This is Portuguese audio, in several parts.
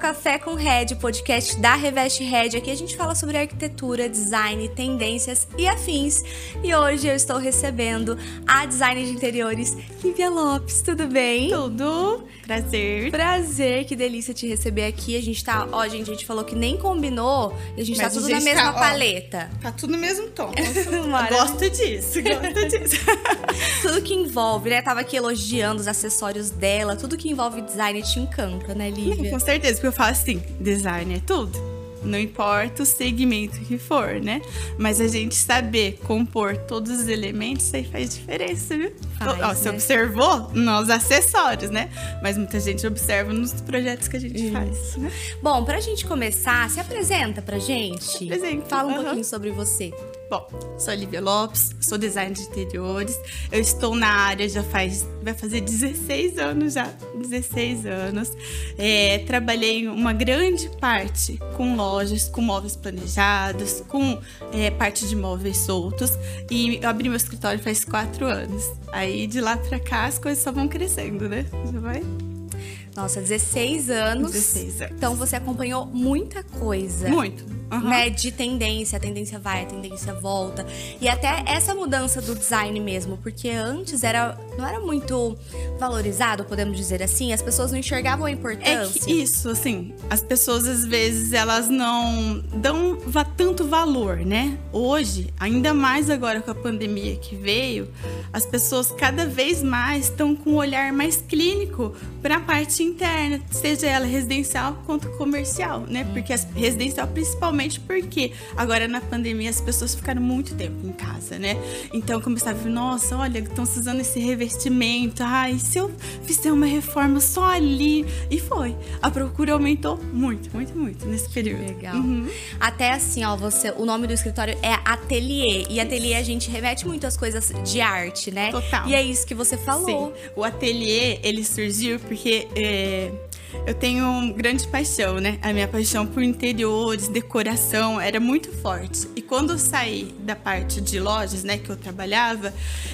Café com Red, podcast da Reveste Red. Aqui a gente fala sobre arquitetura, design, tendências e afins. E hoje eu estou recebendo a designer de interiores, Lívia Lopes. Tudo bem? Tudo. Prazer. Prazer, que delícia te receber aqui. A gente tá, ó, gente, a gente falou que nem combinou, e a gente Mas tá tudo na mesma tá, paleta. Ó, tá tudo no mesmo tom. gosto disso, gosto disso. tudo que envolve, né? Tava aqui elogiando os acessórios dela, tudo que envolve design te encanta, né, Lívia? Com certeza, porque eu falo assim, design é tudo não importa o segmento que for, né? Mas a gente saber compor todos os elementos, isso aí faz diferença, viu? Faz, Ó, né? Você observou nos acessórios, né? Mas muita gente observa nos projetos que a gente isso. faz. Né? Bom, pra gente começar, se apresenta pra gente. Se apresenta. Fala um uhum. pouquinho sobre você. Bom, sou Lívia Lopes, sou designer de interiores. Eu estou na área já faz, vai fazer 16 anos já, 16 anos. É, trabalhei uma grande parte com lojas, com móveis planejados, com é, parte de móveis soltos. E eu abri meu escritório faz quatro anos. Aí de lá para cá as coisas só vão crescendo, né? Já vai nossa, 16 anos. 16 anos. Então você acompanhou muita coisa. Muito uhum. né? De tendência, a tendência vai, a tendência volta. E até essa mudança do design mesmo, porque antes era não era muito valorizado, podemos dizer assim, as pessoas não enxergavam a importância. É que isso, assim, as pessoas às vezes elas não dão tanto valor, né? Hoje, ainda mais agora com a pandemia que veio, as pessoas cada vez mais estão com um olhar mais clínico para a parte interna, seja ela residencial quanto comercial, né? Porque a residencial principalmente principalmente porque agora na pandemia as pessoas ficaram muito tempo em casa, né? Então começava a ver, nossa, olha, estão usando esse revestimento. Ai, se eu fizer uma reforma só ali. E foi. A procura aumentou muito, muito, muito nesse período. Legal. Uhum. Até assim, ó, você, o nome do escritório é Atelier. E ateliê a gente remete muitas coisas de arte, né? Total. E é isso que você falou. Sim. O ateliê, ele surgiu porque. É eu tenho grande paixão, né? A minha paixão por interiores, decoração era muito forte. E quando eu saí da parte de lojas, né, que eu trabalhava,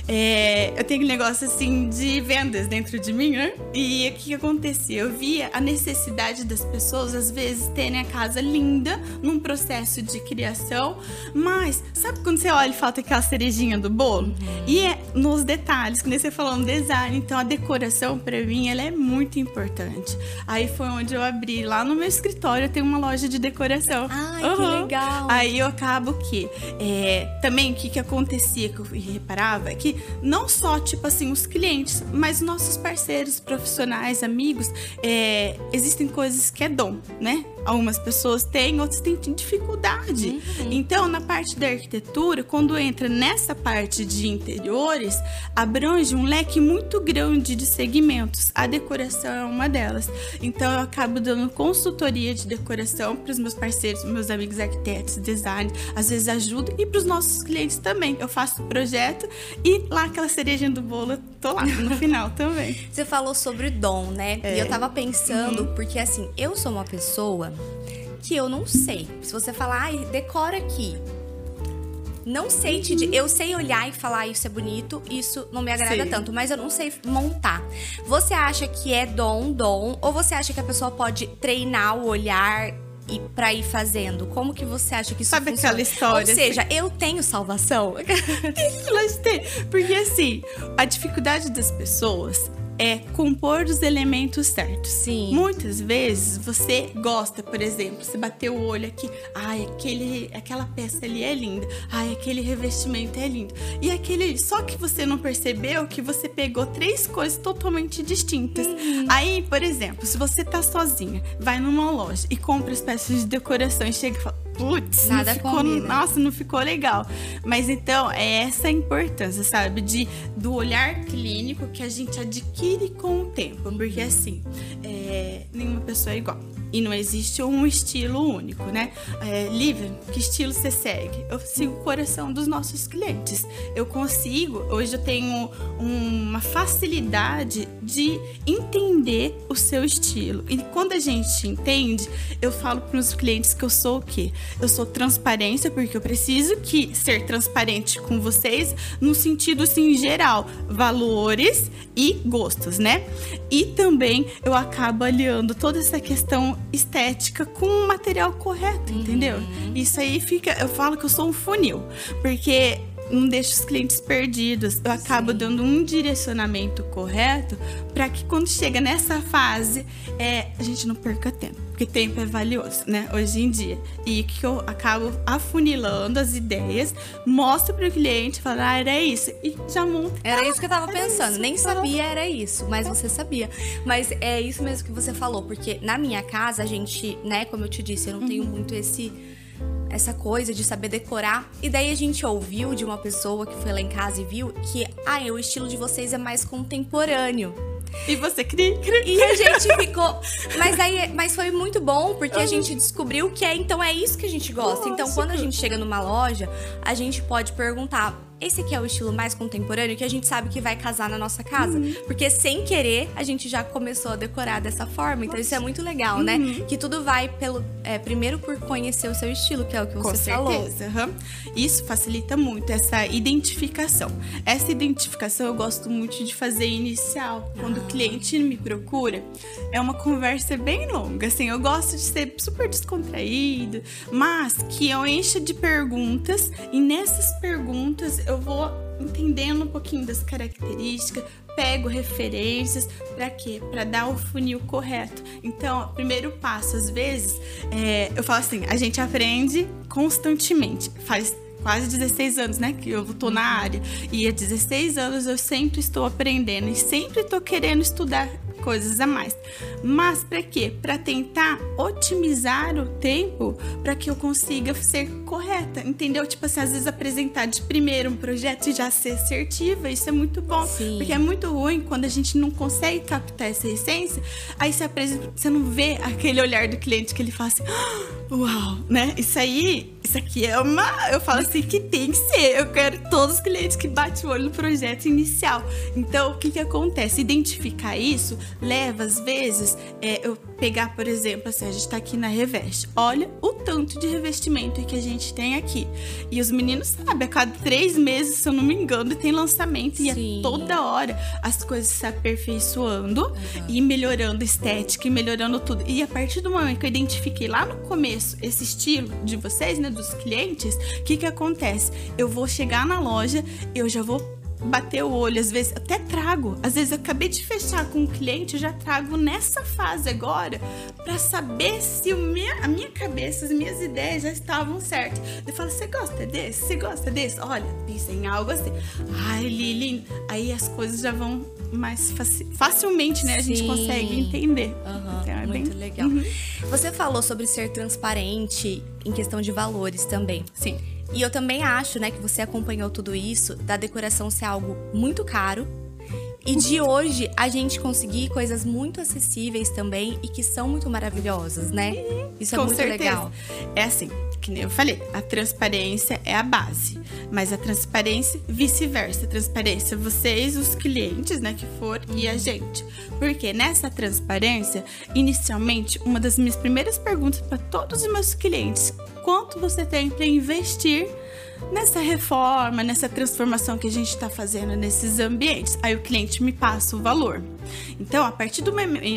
é, eu tenho um negócio assim de vendas dentro de mim, né? E o que, que acontecia? Eu via a necessidade das pessoas, às vezes, terem a casa linda num processo de criação, mas sabe quando você olha e falta aquela cerejinha do bolo? E é nos detalhes, quando você falou no design, então a decoração para mim ela é muito importante. Aí foi onde eu abri, lá no meu escritório tem uma loja de decoração. Ai, uhum. que legal! Aí eu acabo que, é, também o que, que acontecia, que eu reparava, é que não só, tipo assim, os clientes, mas nossos parceiros, profissionais, amigos, é, existem coisas que é dom, né? Algumas pessoas têm, outras têm dificuldade. Uhum. Então, na parte da arquitetura, quando entra nessa parte de interiores, abrange um leque muito grande de segmentos. A decoração é uma delas. Então eu acabo dando consultoria de decoração para os meus parceiros, meus amigos arquitetos, design, às vezes ajudo e para os nossos clientes também. Eu faço o projeto e lá aquela cerejinha do bolo, tô lá no final também. Você falou sobre dom, né? É. E eu tava pensando, uhum. porque assim, eu sou uma pessoa que eu não sei. Se você falar, ai, decora aqui, não sei te uhum. Eu sei olhar e falar isso é bonito, isso não me agrada Sim. tanto, mas eu não sei montar. Você acha que é dom, dom, ou você acha que a pessoa pode treinar o olhar e para ir fazendo? Como que você acha que isso Sabe funciona? aquela história? Ou seja, assim? eu tenho salvação? Porque assim, a dificuldade das pessoas é compor os elementos certos. Sim. Muitas vezes você gosta, por exemplo, você bateu o olho aqui, ai, aquele, aquela peça ali é linda, ai, aquele revestimento é lindo. E aquele, só que você não percebeu que você pegou três coisas totalmente distintas. Uhum. Aí, por exemplo, se você tá sozinha, vai numa loja e compra as peças de decoração e chega e fala, putz, Nada ficou, combina. nossa, não ficou legal. Mas então, é essa a importância, sabe? De, do olhar clínico que a gente adquire com o tempo. Porque assim, é, nenhuma pessoa é igual e não existe um estilo único, né? É, que estilo você segue? Eu sigo o coração dos nossos clientes. Eu consigo, hoje eu tenho uma facilidade de entender o seu estilo. E quando a gente entende, eu falo para os clientes que eu sou o quê? Eu sou transparência, porque eu preciso que ser transparente com vocês no sentido assim geral, valores e gostos, né? E também eu acabo aliando toda essa questão estética com o material correto, uhum. entendeu? Isso aí fica. Eu falo que eu sou um funil, porque não deixo os clientes perdidos. Eu acabo Sim. dando um direcionamento correto para que quando chega nessa fase, é, a gente não perca tempo. Porque tempo é valioso, né? Hoje em dia. E que eu acabo afunilando as ideias, mostro para o cliente, falo, ah, era isso. E já monta. Era isso que eu tava pensando. Isso, Nem sabia era isso, mas você sabia. Mas é isso mesmo que você falou, porque na minha casa, a gente, né, como eu te disse, eu não uhum. tenho muito esse essa coisa de saber decorar. E daí a gente ouviu de uma pessoa que foi lá em casa e viu que, ah, o estilo de vocês é mais contemporâneo. E você cria, cria. E a gente ficou. Mas aí, mas foi muito bom porque a gente descobriu que é, então é isso que a gente gosta. Então, quando a gente chega numa loja, a gente pode perguntar: esse aqui é o estilo mais contemporâneo que a gente sabe que vai casar na nossa casa. Uhum. Porque sem querer, a gente já começou a decorar dessa forma. Então isso é muito legal, né? uhum. né? Que tudo vai pelo. É, primeiro por conhecer o seu estilo, que é o que você Com falou. Uhum. Isso facilita muito essa identificação. Essa identificação eu gosto muito de fazer inicial. Quando ah. o cliente me procura, é uma conversa bem longa. Assim, eu gosto de ser super descontraído, mas que eu encha de perguntas e nessas perguntas eu vou entendendo um pouquinho das características, pego referências para quê? Para dar o funil correto. Então, primeiro passo, às vezes, é, eu falo assim, a gente aprende constantemente. Faz quase 16 anos, né, que eu tô na área. E há 16 anos eu sempre estou aprendendo e sempre estou querendo estudar coisas a mais. Mas para quê? Para tentar otimizar o tempo para que eu consiga ser correta, entendeu? Tipo assim, às vezes apresentar de primeiro um projeto e já ser assertiva, isso é muito bom. Sim. Porque é muito ruim quando a gente não consegue captar essa essência, aí você apresenta, você não vê aquele olhar do cliente que ele fala assim, ah, uau, né? Isso aí isso aqui é uma. Eu falo assim que tem que ser. Eu quero todos os clientes que batem o olho no projeto inicial. Então, o que, que acontece? Identificar isso leva, às vezes, é, eu pegar, por exemplo, assim, a gente tá aqui na Reveste. Olha o tanto de revestimento que a gente tem aqui. E os meninos sabem, a cada três meses, se eu não me engano, tem lançamento. Sim. E é toda hora as coisas se aperfeiçoando uhum. e melhorando estética e melhorando tudo. E a partir do momento que eu identifiquei lá no começo esse estilo de vocês, né? dos clientes, o que que acontece? Eu vou chegar na loja, eu já vou bater o olho, às vezes até trago. Às vezes eu acabei de fechar com um cliente, eu já trago nessa fase agora para saber se o minha, a minha cabeça, as minhas ideias já estavam certas. Eu falo, você gosta desse? Você gosta desse? Olha, pensa em algo assim. Ai, Lili, aí as coisas já vão mais faci facilmente, né? A gente consegue entender. Uhum, então, é muito bem... legal. Uhum. Você falou sobre ser transparente em questão de valores também. Sim. E eu também acho, né, que você acompanhou tudo isso, da decoração ser algo muito caro. E de hoje a gente conseguir coisas muito acessíveis também e que são muito maravilhosas, né? Isso é muito certeza. legal. É assim, que nem eu falei, a transparência é a base, mas a transparência vice-versa. A transparência, vocês, os clientes, né, que for, uhum. e a gente. Porque nessa transparência, inicialmente, uma das minhas primeiras perguntas para todos os meus clientes, quanto você tem para investir nessa reforma, nessa transformação que a gente está fazendo nesses ambientes. Aí o cliente me passa o valor. Então, a partir do,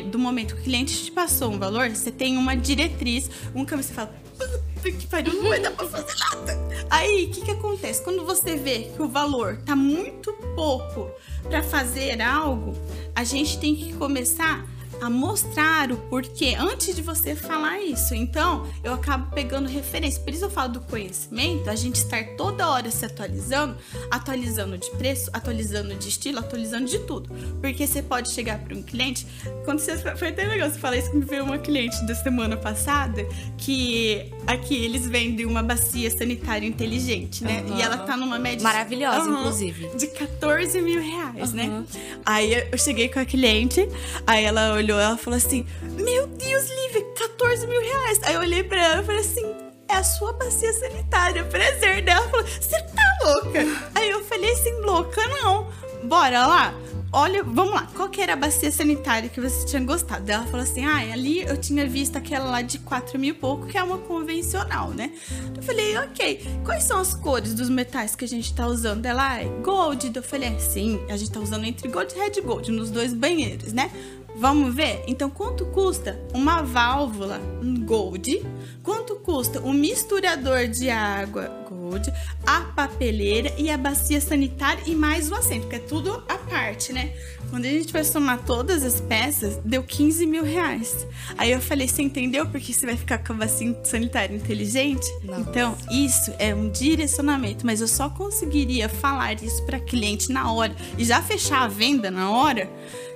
do momento que o cliente te passou um valor, você tem uma diretriz, um que você fala, puta que pariu, não vai dar pra fazer nada. Aí, o que que acontece? Quando você vê que o valor tá muito pouco para fazer algo, a gente tem que começar a mostrar o porquê antes de você falar isso. Então, eu acabo pegando referência. Por isso eu falo do conhecimento, a gente estar toda hora se atualizando, atualizando de preço, atualizando de estilo, atualizando de tudo. Porque você pode chegar para um cliente, quando você foi até legal você falar isso que me veio uma cliente da semana passada, que aqui eles vendem uma bacia sanitária inteligente, né? Uhum. E ela tá numa média maravilhosa, uhum, inclusive, de 14 mil reais, uhum. né? Aí eu cheguei com a cliente, aí ela olhou ela falou assim: Meu Deus, Lívia, 14 mil reais. Aí eu olhei pra ela e falei assim: É a sua bacia sanitária, prazer dela. Ela falou: Você tá louca? Aí eu falei assim: Louca não. Bora lá olha, vamos lá, qual que era a bacia sanitária que você tinha gostado? Ela falou assim, ah, ali eu tinha visto aquela lá de 4 mil e pouco, que é uma convencional, né? Eu falei, ok, quais são as cores dos metais que a gente tá usando? Ela, ah, é gold. Eu falei, é, sim, a gente tá usando entre gold e red gold, nos dois banheiros, né? Vamos ver? Então, quanto custa uma válvula Gold? Quanto custa um misturador de água Gold, a papeleira e a bacia sanitária e mais o assento, que é tudo a parte, né? Quando a gente vai somar todas as peças, deu 15 mil reais. Aí eu falei, você entendeu porque você vai ficar com a bacia sanitária inteligente? Nossa. Então, isso é um direcionamento, mas eu só conseguiria falar isso para cliente na hora e já fechar a venda na hora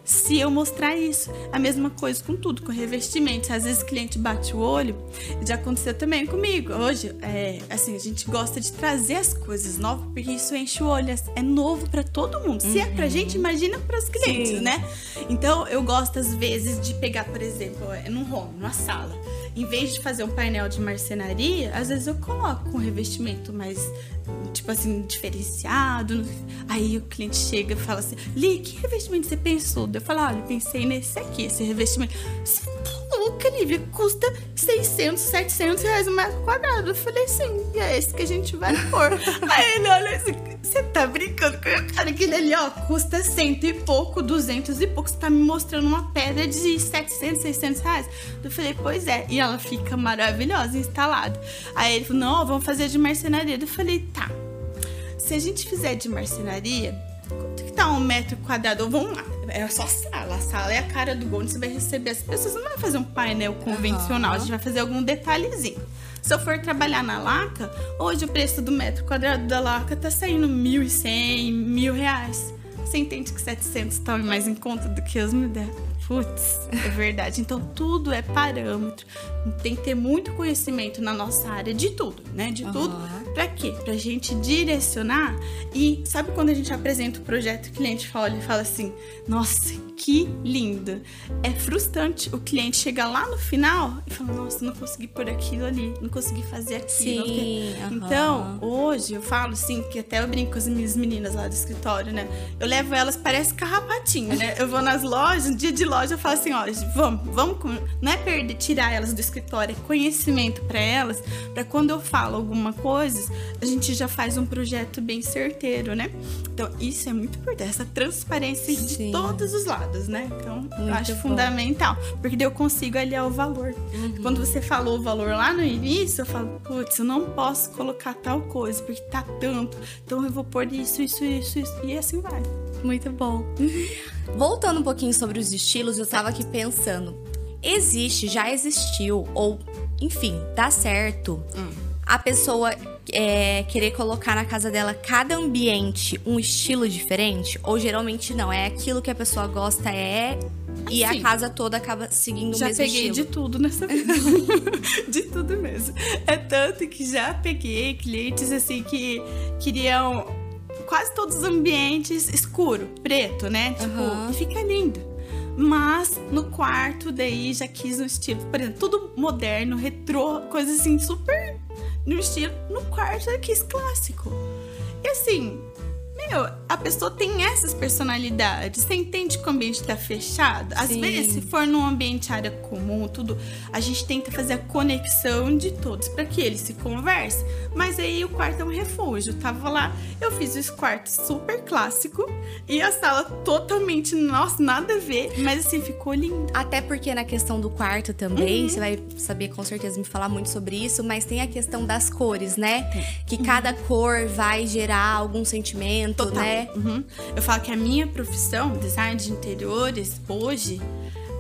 se eu mostrar isso. A mesma coisa com tudo, com revestimentos. Às vezes o cliente bate o olho, já aconteceu também comigo. Hoje, é, assim, a gente gosta de trazer as coisas novas, porque isso enche o olho, é novo para todo mundo. Se é pra uhum. gente, imagina para os clientes, Né? Então, eu gosto às vezes de pegar, por exemplo, é num home, numa sala. Em vez de fazer um painel de marcenaria, às vezes eu coloco um revestimento mais tipo assim, diferenciado. Aí o cliente chega e fala assim: Li, que revestimento você pensou? Eu falo: olha, pensei nesse aqui, esse revestimento. Você tá louca, Lívia? Custa 600, 700 reais um metro quadrado. Eu falei: sim, e é esse que a gente vai pôr. Aí ele olha assim: você tá brincando com o cara? Aquele ali, ó, custa cento e pouco, duzentos e pouco. Você tá me mostrando uma pedra de 700, 600 reais. Eu falei: pois é. E ela fica maravilhosa, instalada. Aí ele falou: não, vamos fazer de marcenaria. Eu falei: tá se a gente fizer de marcenaria, quanto que tá um metro quadrado? Vamos lá, é só sala. A sala é a cara do gol, você vai receber as pessoas. Não vai fazer um painel convencional, uhum. a gente vai fazer algum detalhezinho. Se eu for trabalhar na laca, hoje o preço do metro quadrado da laca tá saindo mil e cem, mil reais. Você entende que 700 tá mais em conta do que os mil Putz, é verdade. Então tudo é parâmetro. Tem que ter muito conhecimento na nossa área de tudo, né? De uhum. tudo Pra quê? Pra gente direcionar e sabe quando a gente apresenta o projeto, o cliente fala e fala assim: "Nossa, que lindo". É frustrante o cliente chegar lá no final e falar: "Nossa, não consegui pôr aquilo ali, não consegui fazer aquilo". Sim, Então, hoje eu falo assim, que até eu brinco com as minhas meninas lá do escritório, né? Eu levo elas parece carrapatinho, né? Eu vou nas lojas, dia de loja eu falo assim: "Olha, vamos, vamos, não é perder, tirar elas do escritório, é conhecimento para elas, para quando eu falo alguma coisa a gente já faz um projeto bem certeiro, né? Então, isso é muito importante, essa transparência Sim. de todos os lados, né? Então, muito eu acho bom. fundamental, porque daí eu consigo aliar o valor. Uhum. Quando você falou o valor lá no início, eu falo, putz, eu não posso colocar tal coisa, porque tá tanto, então eu vou pôr isso, isso, isso, isso, e assim vai. Muito bom. Voltando um pouquinho sobre os estilos, eu tava aqui pensando. Existe, já existiu, ou enfim, dá certo. Hum. A pessoa é, querer colocar na casa dela cada ambiente um estilo diferente? Ou geralmente não, é aquilo que a pessoa gosta, é. E assim, a casa toda acaba seguindo o mesmo estilo. Já peguei de tudo nessa vida. de tudo mesmo. É tanto que já peguei clientes assim que queriam quase todos os ambientes escuro, preto, né? Tipo, uhum. fica lindo. Mas no quarto, daí já quis um estilo, por exemplo, tudo moderno, retrô, coisa assim super no estilo no quarto quis clássico. E assim, meu, a pessoa tem essas personalidades. Você entende que o ambiente tá fechado? Às Sim. vezes, se for num ambiente área comum, tudo, a gente tenta fazer a conexão de todos para que eles se conversem. Mas aí o quarto é um refúgio. tava lá, eu fiz esse quarto super clássico e a sala totalmente, nossa, nada a ver, mas assim, ficou lindo. Até porque na questão do quarto também, uhum. você vai saber com certeza me falar muito sobre isso, mas tem a questão das cores, né? Que uhum. cada cor vai gerar algum sentimento Total. né? Uhum. Eu falo que a minha profissão, design de interiores, hoje,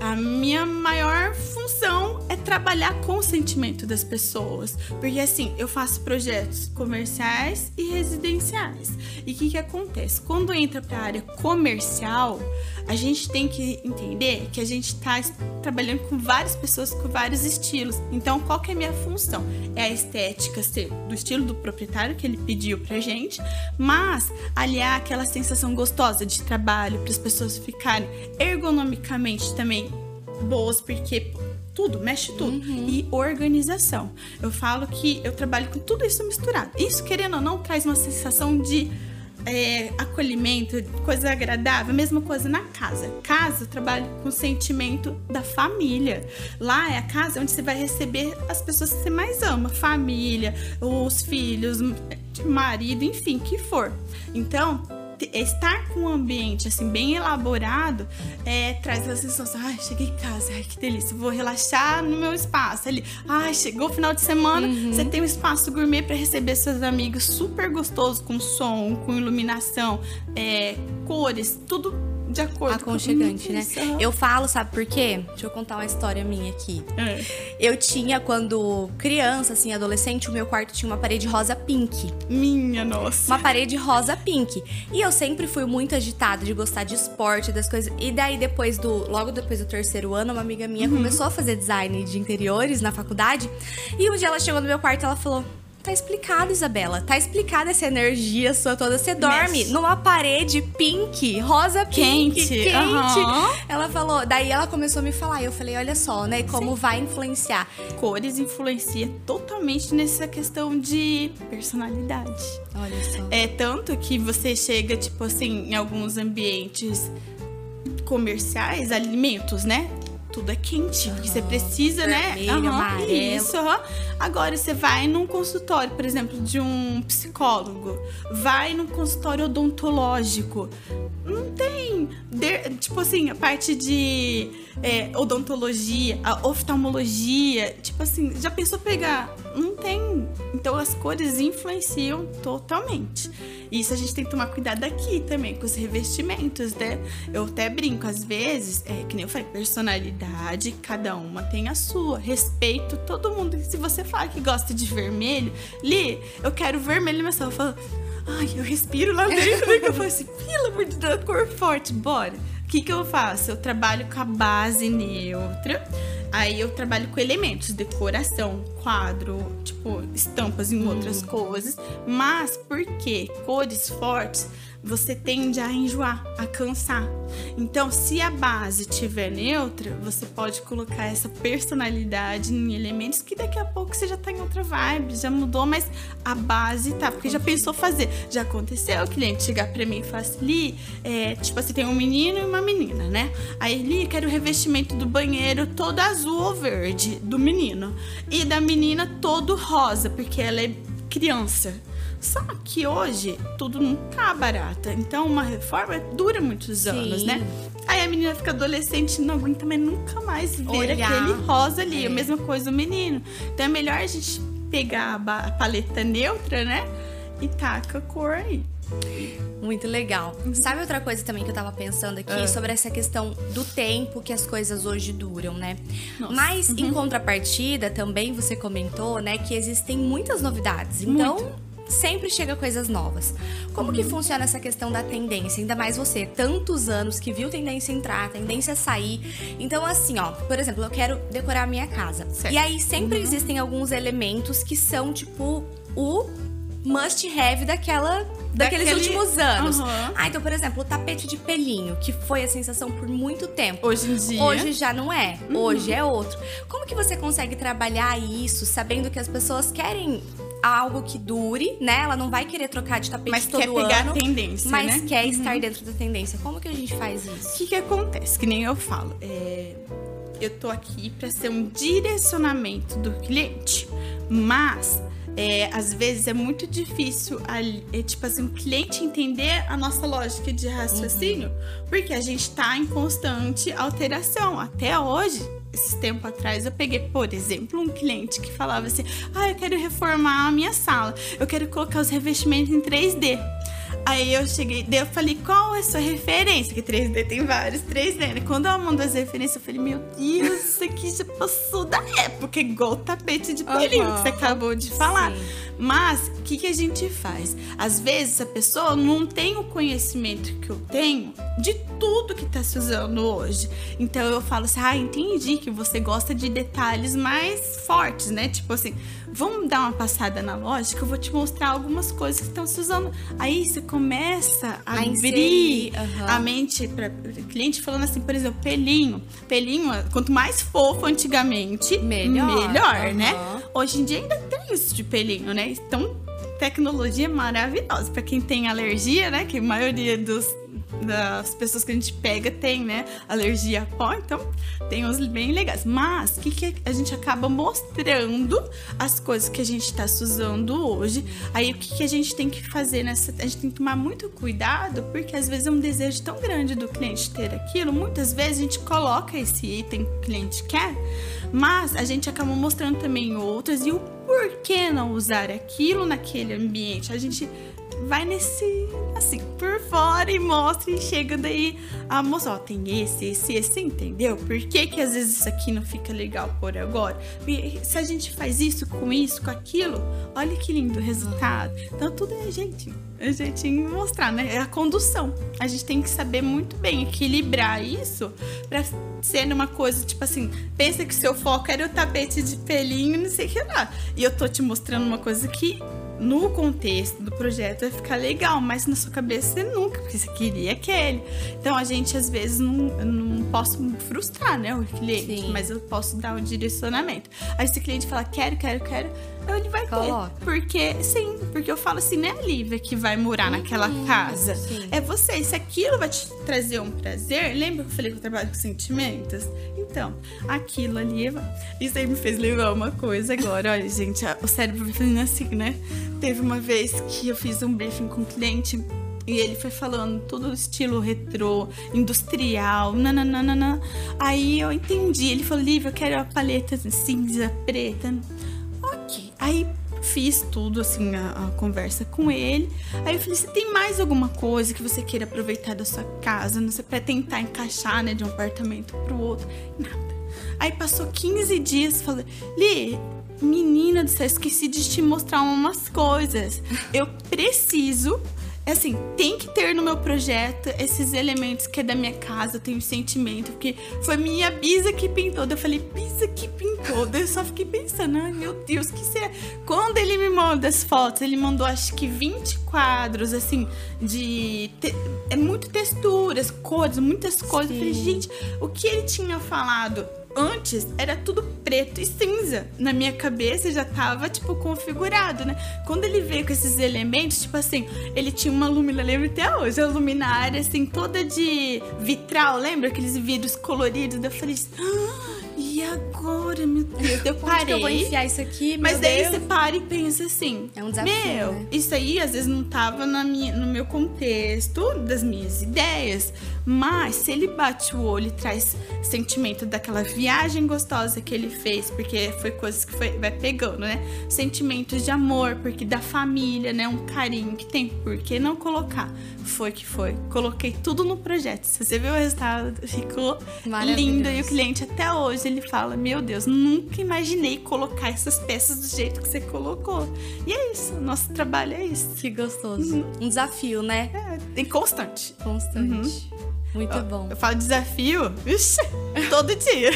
a minha maior função é trabalhar com o sentimento das pessoas. Porque assim, eu faço projetos comerciais e residenciais. E o que, que acontece? Quando entra para a área comercial, a gente tem que entender que a gente está trabalhando com várias pessoas com vários estilos. Então, qual que é a minha função? É a estética ser do estilo do proprietário que ele pediu pra gente, mas aliar aquela sensação gostosa de trabalho para as pessoas ficarem ergonomicamente também boas, porque tudo, mexe tudo. Uhum. E organização. Eu falo que eu trabalho com tudo isso misturado. Isso, querendo ou não, traz uma sensação de é, acolhimento, coisa agradável, mesma coisa na casa. Casa, eu trabalho com o sentimento da família. Lá é a casa onde você vai receber as pessoas que você mais ama, família, os filhos, marido, enfim, que for. Então, estar com um ambiente assim bem elaborado é, traz essa sensação, ai, cheguei em casa, ai que delícia, vou relaxar no meu espaço ali. Ai, chegou o final de semana, uhum. você tem um espaço gourmet para receber seus amigos, super gostoso com som, com iluminação, é, cores, tudo de acordo Aconchegante, com né? Eu falo, sabe por quê? Deixa eu contar uma história minha aqui. É. Eu tinha, quando criança, assim, adolescente, o meu quarto tinha uma parede rosa pink. Minha nossa. Uma parede rosa pink. E eu sempre fui muito agitada de gostar de esporte, das coisas. E daí, depois do. Logo depois do terceiro ano, uma amiga minha uhum. começou a fazer design de interiores na faculdade. E um dia ela chegou no meu quarto e ela falou: Tá explicado, Isabela. Tá explicada essa energia sua toda. Você dorme Mexe. numa parede pink, rosa pink, quente. quente. Uhum. Ela falou, daí ela começou a me falar. E eu falei, olha só, né? Como Sim. vai influenciar. Cores influencia totalmente nessa questão de personalidade. Olha só. É tanto que você chega, tipo assim, em alguns ambientes comerciais, alimentos, né? Tudo é quente, porque você precisa, né? vermelho, né? Uhum, amarelo. Isso, uhum. Agora, você vai num consultório, por exemplo, de um psicólogo, vai num consultório odontológico. Não tem. Tipo assim, a parte de é, odontologia, a oftalmologia. Tipo assim, já pensou pegar? Não tem. Então as cores influenciam totalmente. Isso a gente tem que tomar cuidado aqui também, com os revestimentos, né? Eu até brinco, às vezes, é que nem eu falei, personalidade, cada uma tem a sua. Respeito todo mundo. Se você falar que gosta de vermelho, Li, eu quero vermelho, mas eu falo, ai, eu respiro lá dentro, né? eu falo assim, pelo amor de Deus, cor forte, bora. O que, que eu faço? Eu trabalho com a base neutra Aí eu trabalho com elementos, decoração, quadro, tipo, estampas em outras hum. coisas. Mas porque cores fortes você tende a enjoar, a cansar. Então, se a base tiver neutra, você pode colocar essa personalidade em elementos que daqui a pouco você já tá em outra vibe, já mudou, mas a base tá, porque já pensou fazer. Já aconteceu o cliente chegar para mim e falar assim, Li, é, tipo assim, tem um menino e uma menina, né? Aí, Li, quero o revestimento do banheiro todo azul ou verde do menino. E da menina todo rosa, porque ela é criança. Só que hoje tudo não tá barato. Então uma reforma dura muitos Sim. anos, né? Aí a menina fica adolescente e não aguenta mais nunca mais ver Olhar. aquele rosa ali. É. A mesma coisa o menino. Então é melhor a gente pegar a paleta neutra, né? E taca a cor aí. Muito legal. Sabe outra coisa também que eu tava pensando aqui é. sobre essa questão do tempo que as coisas hoje duram, né? Nossa. Mas uhum. em contrapartida, também você comentou, né, que existem muitas novidades. Então, Muito sempre chega coisas novas. Como uhum. que funciona essa questão da tendência? Ainda mais você, tantos anos que viu tendência entrar, tendência sair. Então, assim, ó, por exemplo, eu quero decorar a minha casa. Certo. E aí sempre uhum. existem alguns elementos que são, tipo, o must have daquela daqueles Daquele... últimos anos. Uhum. Ah, então, por exemplo, o tapete de pelinho, que foi a sensação por muito tempo. Hoje em dia. Hoje já não é. Uhum. Hoje é outro. Como que você consegue trabalhar isso, sabendo que as pessoas querem algo que dure, né? Ela não vai querer trocar de tapete mas todo quer pegar ano, a tendência, mas né? quer uhum. estar dentro da tendência. Como que a gente faz isso? O que, que acontece? Que nem eu falo. É... Eu tô aqui para ser um direcionamento do cliente, mas é, às vezes é muito difícil, é, tipo assim, o cliente entender a nossa lógica de raciocínio, uhum. porque a gente está em constante alteração. Até hoje, esse tempo atrás, eu peguei, por exemplo, um cliente que falava assim: Ah, eu quero reformar a minha sala, eu quero colocar os revestimentos em 3D. Aí eu cheguei, daí eu falei, qual é a sua referência? Que 3D tem vários 3D, né? Quando ela mandou as referências, eu falei, meu Deus, isso aqui já passou da época, igual o tapete de pelinho uhum. que você acabou de falar. Sim. Mas, o que, que a gente faz? Às vezes a pessoa não tem o conhecimento que eu tenho de tudo que tá se usando hoje. Então eu falo assim, ah, entendi que você gosta de detalhes mais fortes, né? Tipo assim, vamos dar uma passada na loja que eu vou te mostrar algumas coisas que estão se usando. Aí você começa a, a abrir uhum. a mente para cliente falando assim, por exemplo, pelinho. Pelinho, quanto mais fofo antigamente, melhor, melhor uhum. né? Hoje em dia ainda tem isso de pelinho, né? Então, tecnologia maravilhosa para quem tem alergia, né? Que a maioria dos das pessoas que a gente pega tem, né? Alergia a pó, então tem uns bem legais. Mas o que, que a gente acaba mostrando as coisas que a gente está usando hoje. Aí o que, que a gente tem que fazer nessa. A gente tem que tomar muito cuidado, porque às vezes é um desejo tão grande do cliente ter aquilo. Muitas vezes a gente coloca esse item que o cliente quer, mas a gente acaba mostrando também outras e o porquê não usar aquilo naquele ambiente. A gente vai nesse, assim, por fora e mostra e chega daí a moça, ó, tem esse, esse, esse, entendeu? Por que que às vezes isso aqui não fica legal por agora? E se a gente faz isso com isso, com aquilo, olha que lindo resultado. Então tudo é jeitinho, é jeitinho mostrar, né? É a condução. A gente tem que saber muito bem equilibrar isso pra ser uma coisa, tipo assim, pensa que seu foco era o tapete de pelinho, não sei o que lá. E eu tô te mostrando uma coisa que no contexto do projeto vai ficar legal, mas na sua cabeça você nunca, porque você queria aquele. Então a gente às vezes não, não posso frustrar, né, o cliente, Sim. mas eu posso dar um direcionamento. Aí se o cliente fala quero, quero, quero, ele vai Coloca. ter. Porque, sim, porque eu falo assim, não é a Lívia que vai morar uhum, naquela casa. Sim. É você. Se aquilo vai te trazer um prazer, lembra que eu falei que eu trabalho com sentimentos? Então, aquilo ali. Isso aí me fez lembrar uma coisa agora. Olha, gente, o cérebro vai fazendo assim, né? Teve uma vez que eu fiz um briefing com um cliente. E ele foi falando tudo estilo retrô, industrial, nananana. Aí eu entendi. Ele falou, Lívia, eu quero a paleta cinza, preta. Aí fiz tudo, assim, a, a, conversa com ele. Aí eu falei: você tem mais alguma coisa que você queira aproveitar da sua casa? Não sei, pra tentar encaixar, né, de um apartamento pro outro? Nada. Aí passou 15 dias, falei: Li, menina do céu, esqueci de te mostrar umas coisas. Eu preciso assim, tem que ter no meu projeto esses elementos que é da minha casa, eu tenho sentimento, porque foi minha bisa que pintou. Eu falei, bisa que pintou. Daí eu só fiquei pensando, ai meu Deus, que será? Quando ele me manda as fotos, ele mandou acho que 20 quadros, assim, de. Te... É muito texturas, cores, muitas coisas. Eu falei, gente, o que ele tinha falado? Antes era tudo preto e cinza. Na minha cabeça já tava, tipo, configurado, né? Quando ele veio com esses elementos, tipo assim, ele tinha uma luminária, lembro até hoje, a luminária, assim, toda de vitral, lembra? Aqueles vidros coloridos. eu falei, ah, e agora, meu Deus? Eu parei. eu vou enfiar isso aqui, Mas daí Deus. você para e pensa assim: é um desafio. Meu, né? isso aí às vezes não tava na minha, no meu contexto das minhas ideias. Mas se ele bate o olho e traz sentimento daquela viagem gostosa que ele fez, porque foi coisas que foi, vai pegando, né? Sentimentos de amor, porque da família, né? Um carinho que tem, por que não colocar? Foi que foi. Coloquei tudo no projeto. Se você viu o resultado, ficou lindo. E o cliente até hoje ele fala: Meu Deus, nunca imaginei colocar essas peças do jeito que você colocou. E é isso, nosso trabalho é isso. Que gostoso. Uhum. Um desafio, né? É, e constante. Constante. Uhum. Muito bom. Eu falo desafio, vixi, todo dia.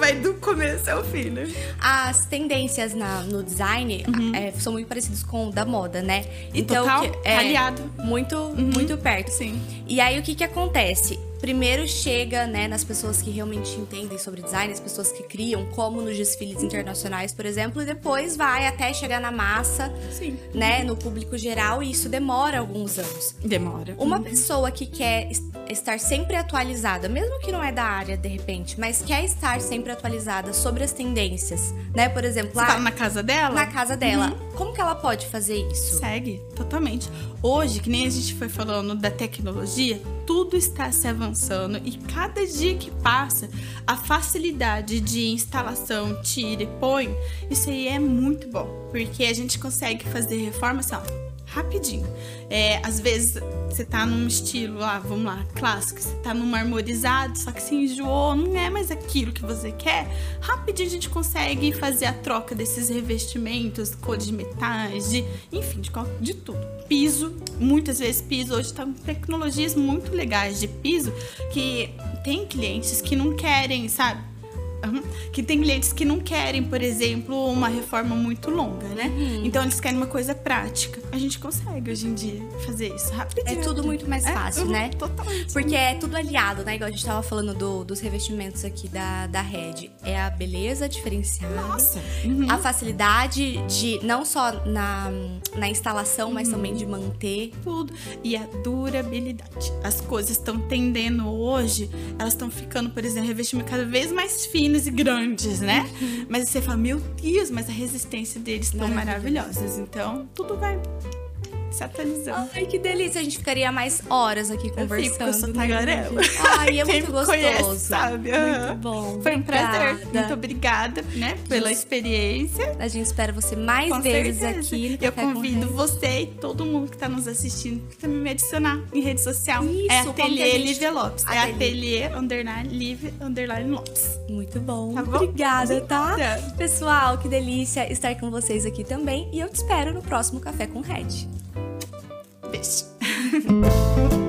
Vai do começo ao fim, né? As tendências na, no design uhum. é, são muito parecidas com o da moda, né? Então, Total, que, é, aliado. Muito, uhum. muito perto. Sim. E aí, o que que acontece? Primeiro chega, né, nas pessoas que realmente entendem sobre design, as pessoas que criam, como nos desfiles internacionais, por exemplo, e depois vai até chegar na massa, Sim. né, no público geral, e isso demora alguns anos. Demora. Uma pessoa que quer estar sempre atualizada, mesmo que não é da área de repente, mas quer estar sempre atualizada sobre as tendências, né, por exemplo, Você lá tá na casa dela? Na casa dela. Uhum. Como que ela pode fazer isso? Segue, totalmente. Hoje, que nem a gente foi falando da tecnologia, tudo está se avançando e cada dia que passa, a facilidade de instalação, tira e põe, isso aí é muito bom, porque a gente consegue fazer reforma assim, rapidinho. É, às vezes você tá num estilo lá, vamos lá, clássico, você tá num marmorizado, só que se enjoou, não é mais aquilo que você quer. Rapidinho a gente consegue fazer a troca desses revestimentos, cores de metais, de, enfim, de, de tudo. Piso, muitas vezes piso, hoje tá tecnologias muito legais de piso que tem clientes que não querem, sabe? Que tem clientes que não querem, por exemplo, uma reforma muito longa, né? Uhum. Então eles querem uma coisa prática. A gente consegue hoje em dia fazer isso rapidinho. É tudo muito mais é, fácil, é, né? Totalmente. Porque é tudo aliado, né? Igual a gente tava falando do, dos revestimentos aqui da, da Red. É a beleza diferenciada. Nossa. Uhum. A facilidade de não só na, na instalação, mas uhum. também de manter. Tudo. E a durabilidade. As coisas estão tendendo hoje, elas estão ficando, por exemplo, revestimento cada vez mais finos e grandes, né? Uhum. Mas você fala, meu Deus, mas a resistência deles estão maravilhosas. Então, tudo vai se atualizando. Ai, que delícia. A gente ficaria mais horas aqui conversando. Eu fico, sou tagarela. Ai, é Quem muito gostoso. Conhece, sabe? Muito bom. Foi um prazer. Muito obrigada, né, pela experiência. A gente espera você mais Com vezes certeza. aqui. Eu convido você e todo mundo que está nos assistindo também me adicionar em rede social. Isso, é Ateliê gente... Lívia Lopes. É Ateliê underline Lívia underline Lopes. Muito bom. Tá bom. Obrigada, tá? Pessoal, que delícia estar com vocês aqui também. E eu te espero no próximo Café com Red. this.